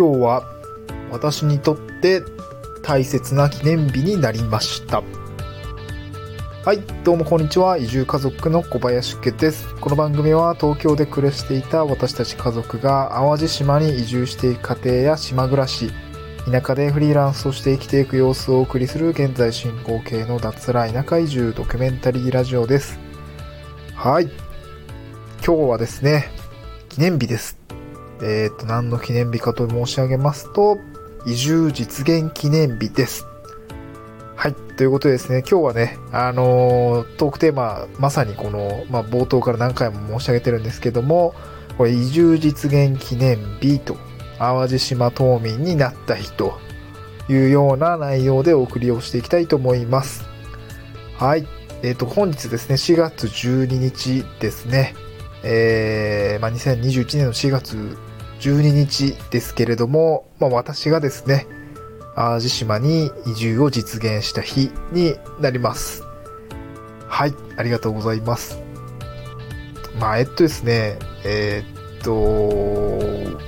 今日は私にとって大切な記念日になりました。はい、どうもこんにちは。移住家族の小林家です。この番組は東京で暮らしていた私たち家族が淡路島に移住していく家庭や島暮らし、田舎でフリーランスとして生きていく様子をお送りする現在進行形の脱ラ田舎移住ドキュメンタリーラジオです。はい。今日はですね、記念日です。えっ、と、何の記念日かと申し上げますと、移住実現記念日です。はい。ということでですね、今日はね、あのートークテーマ、まさにこの、まあ、冒頭から何回も申し上げてるんですけども、これ移住実現記念日と、淡路島島民になった日というような内容でお送りをしていきたいと思います。はい。えっ、と、本日ですね、4月12日ですね、えー、まあ、2021年の4月12日ですけれども、まあ、私がですね、淡路島に移住を実現した日になります。はい、ありがとうございます。まあ、えっとですね、えーっと、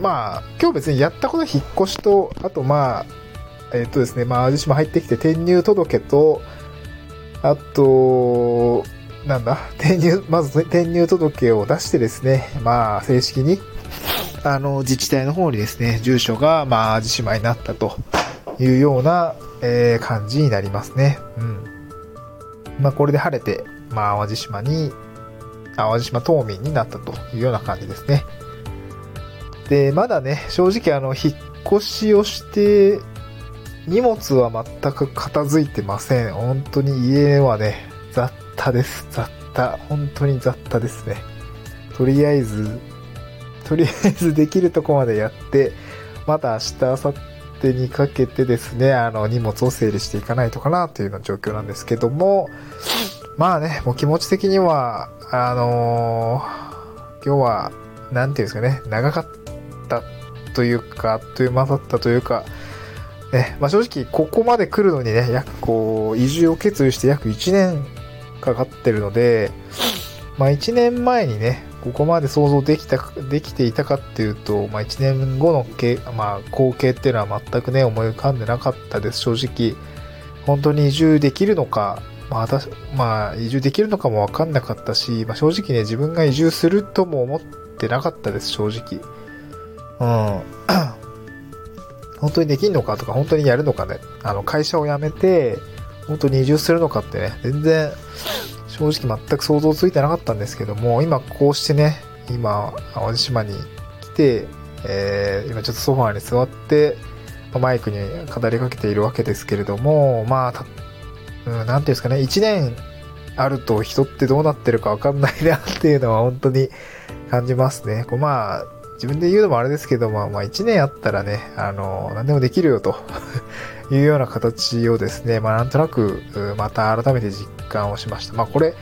まあ、今日別にやったこと引っ越しと、あとまあ、えっとですね、まあ、淡路島入ってきて転入届と、あと、なんだ、転入、まず転入届を出してですね、まあ、正式に、あの、自治体の方にですね、住所が、まあ、淡路島になったというような、えー感じになりますね。うん。まあ、これで晴れて、まあ、淡路島に、淡路島島民になったというような感じですね。で、まだね、正直あの、引っ越しをして、荷物は全く片付いてません。本当に家はね、雑多です。雑多。本当に雑多ですね。とりあえず、とりあえずできるとこまでやって、また明日、明後日にかけてですね、あの、荷物を整理していかないとかなというような状況なんですけども、まあね、もう気持ち的には、あのー今日は、なんていうんですかね、長かったというか、あっという間だったというか、ね、まあ正直、ここまで来るのにね、約こう、移住を決意して約1年かかってるので、まあ1年前にね、ここまで想像できた、できていたかっていうと、まあ1年後のけ、まあ光景っていうのは全くね、思い浮かんでなかったです、正直。本当に移住できるのか、まあ私、まあ移住できるのかもわかんなかったし、まあ正直ね、自分が移住するとも思ってなかったです、正直。うん。本当にできんのかとか、本当にやるのかね、あの、会社を辞めて、本当に移住するのかってね、全然、正直全く想像ついてなかったんですけども、今こうしてね、今、淡路島に来て、えー今ちょっとソファーに座って、マイクに語りかけているわけですけれども、まあ、うん、なんていうんですかね、1年あると人ってどうなってるかわかんないなっていうのは本当に感じますね。こうまあ、自分で言うのもあれですけども、まあ1年あったらね、あの、何でもできるよというような形をですね、まあなんとなく、また改めて実感をしました。まあこれ、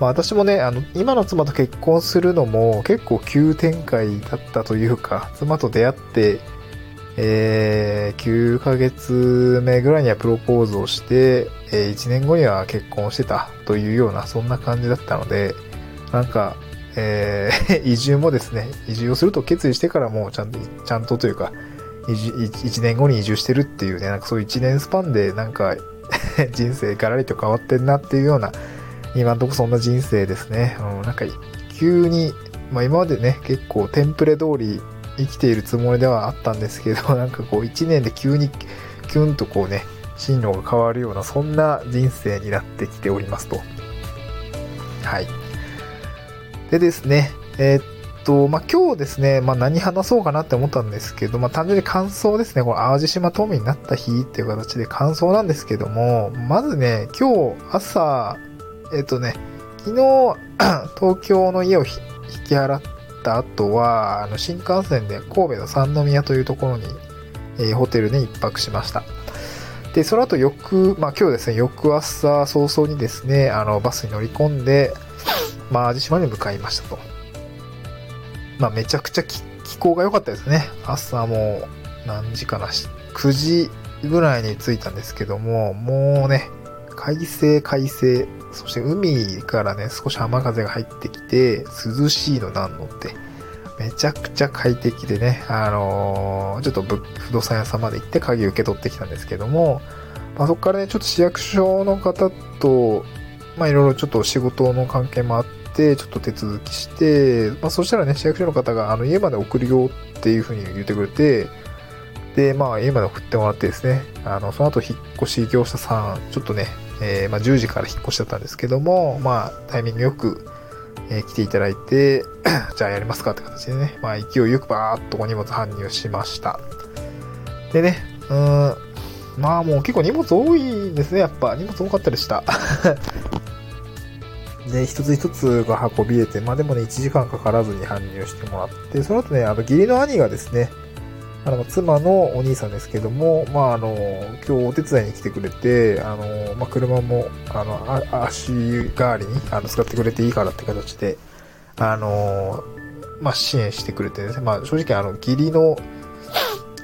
まあ私もね、あの、今の妻と結婚するのも結構急展開だったというか、妻と出会って、えー、9ヶ月目ぐらいにはプロポーズをして、えー1年後には結婚してたというような、そんな感じだったので、なんか、えー 移住もですね、移住をすると決意してからもちゃんと、ちゃんとというか、1年後に移住してるっていうね、なんかそういう1年スパンでなんか 人生ガラリと変わってんなっていうような、今んとこそんな人生ですね。うん、なんか急に、まあ今までね、結構テンプレ通り生きているつもりではあったんですけど、なんかこう1年で急にキュンとこうね、進路が変わるような、そんな人生になってきておりますと。はい。でですね、えーっと、まあ、今日ですね、まあ、何話そうかなって思ったんですけど、まあ、単純に感想ですね、この淡路島島民になった日っていう形で感想なんですけども、まずね、今日朝、えっとね、昨日、東京の家を引き払った後は、あの、新幹線で神戸の三宮というところに、えーホテルに一泊しました。で、その後翌、まあ今日ですね、翌朝早々にですね、あの、バスに乗り込んで、まあ、淡路島に向かいましたと。まあ、めちゃくちゃ気候が良かったですね。朝も、何時かな、9時ぐらいに着いたんですけども、もうね、快晴快晴、そして海からね、少し浜風が入ってきて、涼しいのなんのって、めちゃくちゃ快適でね、あのーちょっと不動産屋さんまで行って鍵受け取ってきたんですけども、まあ、そこからね、ちょっと市役所の方と、まあいろいろちょっと仕事の関係もあってて、ちょっと手続きして、まあそしたらね、市役所の方があの家まで送るよっていうふうに言ってくれて、で、まあ家まで送ってもらってですね、あの、その後引っ越し業者さん、ちょっとね、えーまあ10時から引っ越しだったんですけども、まあタイミングよく、えー来ていただいて、じゃあやりますかって形でね、まあ勢いよくバーッとお荷物搬入しました。でね、うん、まあもう結構荷物多いですね、やっぱ。荷物多かったでした。で、一つ一つが運び入れて、まあでもね、1時間かからずに搬入してもらって、その後ね、あの、義理の兄がですね、あの、妻のお兄さんですけども、まああの、今日お手伝いに来てくれて、あの、まあ車も、あの、足代わりに、あの、使ってくれていいからって形で、あの、まあ支援してくれてですね、まあ正直あの、義理の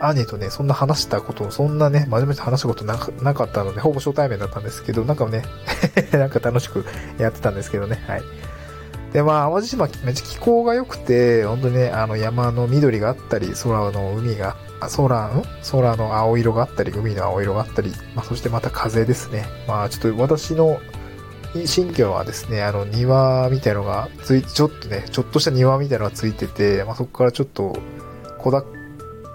兄とね、そんな話したこと、そんなね、真面目に話したことなかったので、ほぼ初対面だったんですけど、なんかね、なんか楽しくやってたんですけどね、はい。で、まあ、淡路島めっちゃ気候が良くて、本当にね、あの山の緑があったり、空の海が、空、ん？空の青色があったり、海の青色があったり、まあ、そしてまた風ですね。まあ、ちょっと私の新居はですね、あの庭みたいのがついちょっとね、ちょっとした庭みたいのがついてて、まあ、そこからちょっと小だ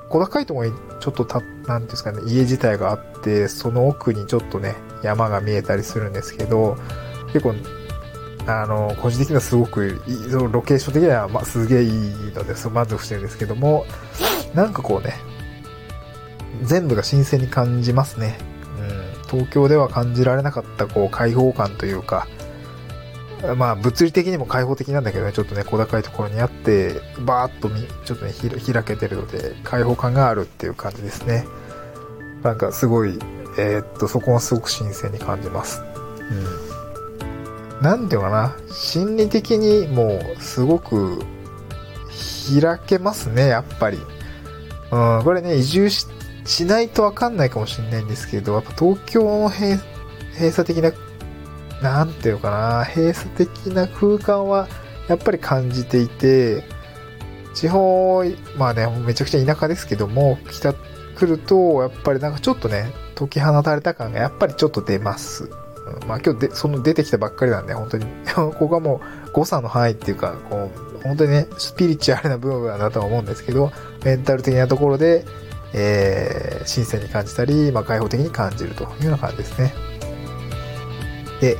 小高いところにちょっとた、なんですかね、家自体があって、その奥にちょっとね、山が見えたりするんですけど、結構、あの、個人的にはすごくいい、そのロケーション的には、まあ、すげえいいので、そう満足してるんですけども、なんかこうね、全部が新鮮に感じますね。うん、東京では感じられなかった、こう、開放感というか、まあ、物理的にも開放的なんだけどね、ちょっとね、小高いところにあって、バーッとみ、ちょっとね、開けてるので、開放感があるっていう感じですね。なんか、すごい、えーっと、そこはすごく新鮮に感じます。うん。なんていうかな、心理的にもう、すごく、開けますね、やっぱり。うん、これね、移住ししないとわかんないかもしれないんですけど、やっぱ東京の閉鎖的ななんていうかな、閉鎖的な空間はやっぱり感じていて、地方、まあね、めちゃくちゃ田舎ですけども、来た、来ると、やっぱりなんかちょっとね、解き放たれた感がやっぱりちょっと出ます。まあ今日で、その出てきたばっかりなんで、本当に、ここがもう誤差の範囲っていうか、こう、本当にね、スピリチュアルな部分だとは思うんですけど、メンタル的なところで、えー、新鮮に感じたり、まあ開放的に感じるというような感じですね。で、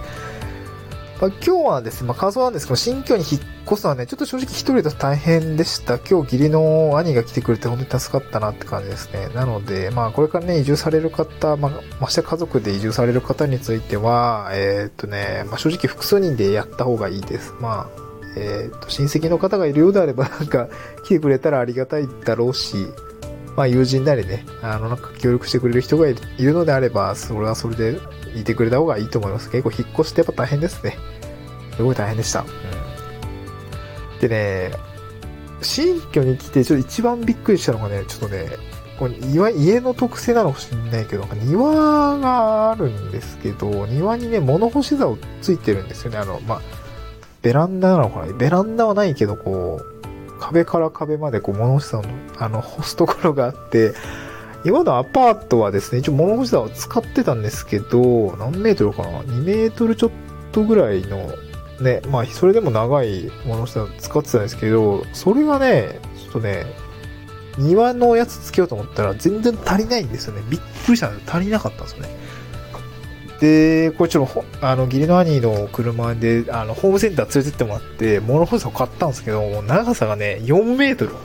まあ、今日はですね、まあ、感想なんですけど、新居に引っ越すのはね、ちょっと正直一人だと大変でした。今日義理の兄が来てくれて本当に助かったなって感じですね。なので、まあこれからね、移住される方、まあ、まして家族で移住される方については、えーっとね、まあ正直複数人でやった方がいいです。まあ、えっと、親戚の方がいるようであれば、なんか来てくれたらありがたいだろうし、まあ友人なりね、あの、なんか協力してくれる人がいるのであれば、それはそれでいてくれた方がいいと思います。結構引っ越してやっぱ大変ですね。すごい大変でした。うん、でね、新居に来て、ちょっと一番びっくりしたのがね、ちょっとね、これ家の特性なのかもしれないけど、庭があるんですけど、庭にね、物干し竿ついてるんですよね。あの、まあ、ベランダなのかな？ベランダはないけど、こう、壁から壁までこう物干し竿の、あの、干すところがあって、今のアパートはですね、一応物干し竿を使ってたんですけど、何メートルかな ?2 メートルちょっとぐらいの、ね、まあ、それでも長い物干し竿を使ってたんですけど、それがね、ちょっとね、庭のやつつけようと思ったら全然足りないんですよね。びっくりしたんです足りなかったんですよね。で、これちょっと、あの、義理の兄の車で、あの、ホームセンター連れてってもらって、物干し竿買ったんですけど、長さがね、4メートル。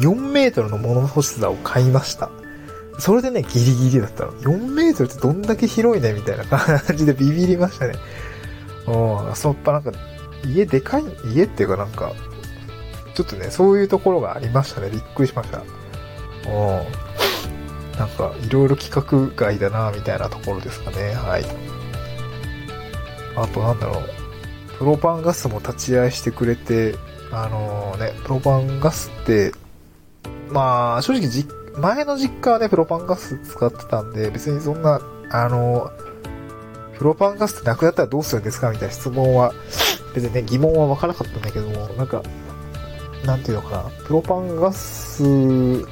4メートルの物干し竿を買いました。それでね、ギリギリだったの。4メートルってどんだけ広いねみたいな感じでビビりましたね。うん、そっぱなんか、家でかい、家っていうかなんか、ちょっとね、そういうところがありましたね。びっくりしました。うん。なんか、いろいろ規格外だな、みたいなところですかね。はい。あと、なんだろう。プロパンガスも立ち会いしてくれて、あのね、プロパンガスって、まあ、正直じ、前の実家はね、プロパンガス使ってたんで、別にそんな、あの、プロパンガスってなくなったらどうするんですかみたいな質問は、別にね、疑問はわからなかったんだけども、なんか、なんていうのかな、プロパンガスの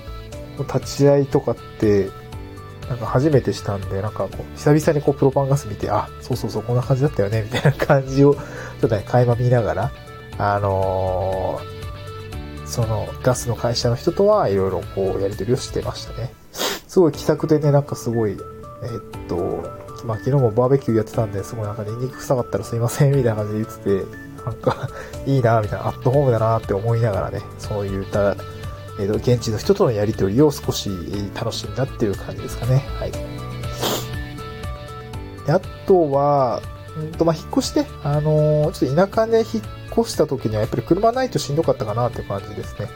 立ち会いとかって、なんか初めてしたんで、なんかこう、久々にこう、プロパンガス見て、あ、そうそうそう、こんな感じだったよね、みたいな感じを、ちょっとね、垣間見ながら、あのー、その、ガスの会社の人とはいろいろこう、やり取りをしてましたね。すごい気さくでね、なんかすごい、えー、っと、まあ、昨日もバーベキューやってたんで、すごいなんかニンニク臭かったらすいません、みたいな感じで言ってて、なんか、いいな、みたいな、アットホームだなって思いながらね、そういった、えー、現地の人とのやりとりを少し楽しんだっていう感じですかね。はい。あとは、うんと、まあ、引っ越して、あのー、ちょっと田舎で引っ越した時にはやっぱり車ないとしんどかったかなって感じですね。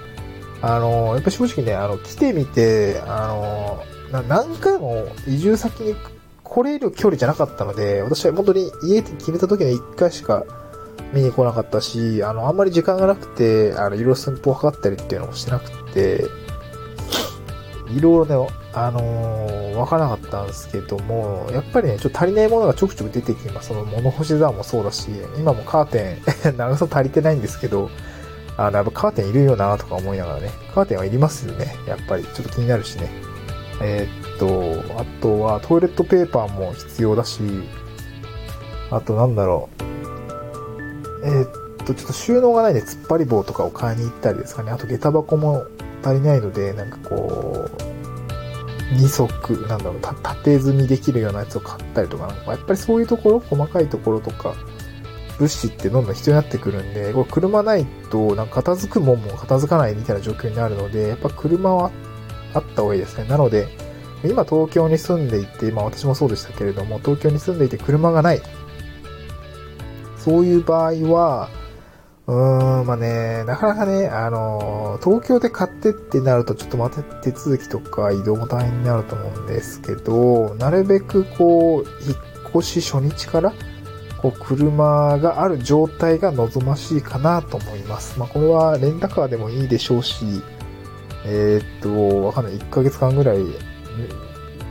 あのー、やっぱ正直ね、あの、来てみて、あのー、何回も移住先に来れる距離じゃなかったので、私は本当に家で決めた時に1回しか見に来なかったし、あの、あんまり時間がなくて、あの、いろいろ寸法を測ったりっていうのもしてなくて、いろいろね、あのー、わからなかったんですけども、やっぱりね、ちょっと足りないものがちょくちょく出てきます。その物干し座もそうだし、今もカーテン 長さ足りてないんですけど、あの、やっぱカーテンいるよなとか思いながらね、カーテンはいりますよね。やっぱり、ちょっと気になるしね。えー、っと、あとはトイレットペーパーも必要だし、あとなんだろう、えー、っと、ちょっと収納がないんで突っ張り棒とかを買いに行ったりですかね。あと下駄箱も足りないので、なんかこうう、二足、なんだろう、縦積みできるようなやつを買ったりとか、なんかやっぱりそういうところ、細かいところとか、物資ってどんどん必要になってくるんで、これ車ないと、なんか片付くもんも片付かないみたいな状況になるので、やっぱ車はあった方がいいですね。なので、今東京に住んでいて、まあ私もそうでしたけれども、東京に住んでいて車がない。そういう場合は、うーん、まあね、なかなかね、あの、東京で買ってってなると、ちょっとまた手続きとか移動も大変になると思うんですけど、なるべくこう、引っ越し初日から、こう、車がある状態が望ましいかなと思います。まあ、これはレンタカーでもいいでしょうし、えー、っと、わかんない、1ヶ月間ぐらい、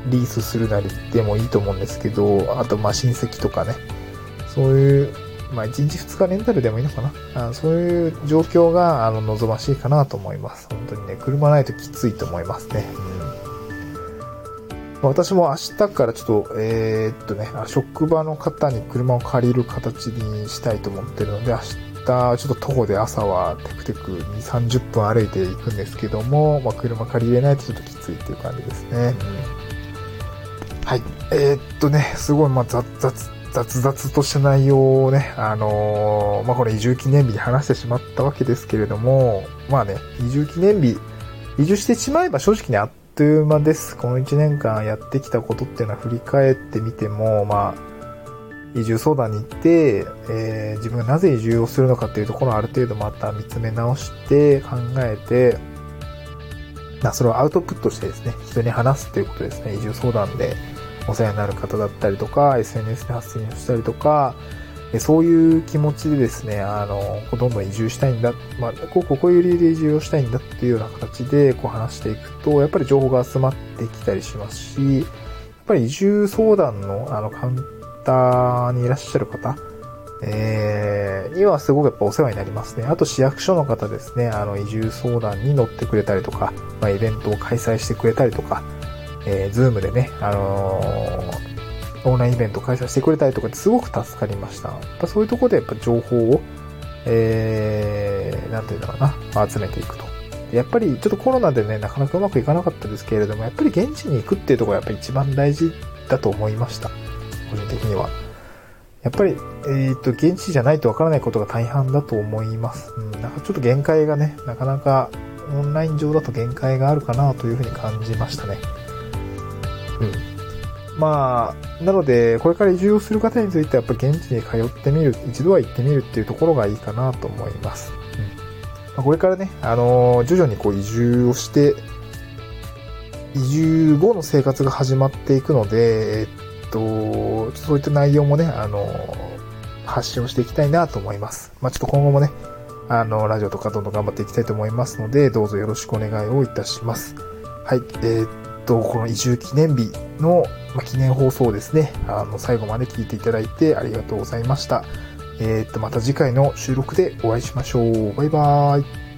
リースするなりでもいいと思うんですけど、あと、ま、親戚とかね、そういうまあ、1日2日レンタルでもいいのかな？あそういう状況が、あの、望ましいかなと思います。本当にね、車ないときついと思いますね。うん、私も明日からちょっと、えー、っとね、職場の方に車を借りる形にしたいと思ってるので、明日、ちょっと徒歩で朝はテクテク2、30分歩いていくんですけども、まあ、車借りれないとちょっときついっていう感じですね。うん、はい。えー、っとね、すごい、まあ、雑、雑、雑々とした内容をね、あのー、まあ、これ移住記念日に話してしまったわけですけれども、まあね、移住記念日、移住してしまえば正直にあっという間です。この1年間やってきたことっていうのは振り返ってみても、まあ、移住相談に行って、えー、自分がなぜ移住をするのかっていうところをある程度また見つめ直して考えて、ま、それをアウトプットしてですね、人に話すっていうことですね、移住相談で。お世話になる方だったりとか、SNS で発信をしたりとか、そういう気持ちでですね、あの、どんどん移住したいんだ、まあ、こう、こういう理由で移住をしたいんだっていうような形で、こう話していくと、やっぱり情報が集まってきたりしますし、やっぱり移住相談の、あの、カウンターにいらっしゃる方、えー、にはすごくやっぱお世話になりますね。あと市役所の方ですね、あの、移住相談に乗ってくれたりとか、まあ、イベントを開催してくれたりとか、えー、ズームでね、あのー、オンラインイベント開催してくれたりとかすごく助かりました。やっぱそういうところでやっぱ情報を、えー、なんていうんだろうな、集めていくと。やっぱりちょっとコロナでね、なかなかうまくいかなかったですけれども、やっぱり現地に行くっていうところがやっぱり一番大事だと思いました。個人的には。やっぱり、えっ、と、現地じゃないとわからないことが大半だと思います。うん、なんかちょっと限界がね、なかなかオンライン上だと限界があるかなというふうに感じましたね。うん。まあ、なので、これから移住をする方については、やっぱ現地に通ってみる、一度は行ってみるっていうところがいいかなと思います。うん。まあ、これからね、あのー、徐々にこう移住をして、移住後の生活が始まっていくので、えっと、そういった内容もね、あのー、発信をしていきたいなと思います。まあ、ちょっと今後もね、あの、ラジオとかどんどん頑張っていきたいと思いますので、どうぞよろしくお願いをいたします。はい、えー、と、この移住記念日の、ま記念放送ですね、あの、最後まで聞いていただいてありがとうございました。えー、っと、また次回の収録でお会いしましょう。バイバーイ。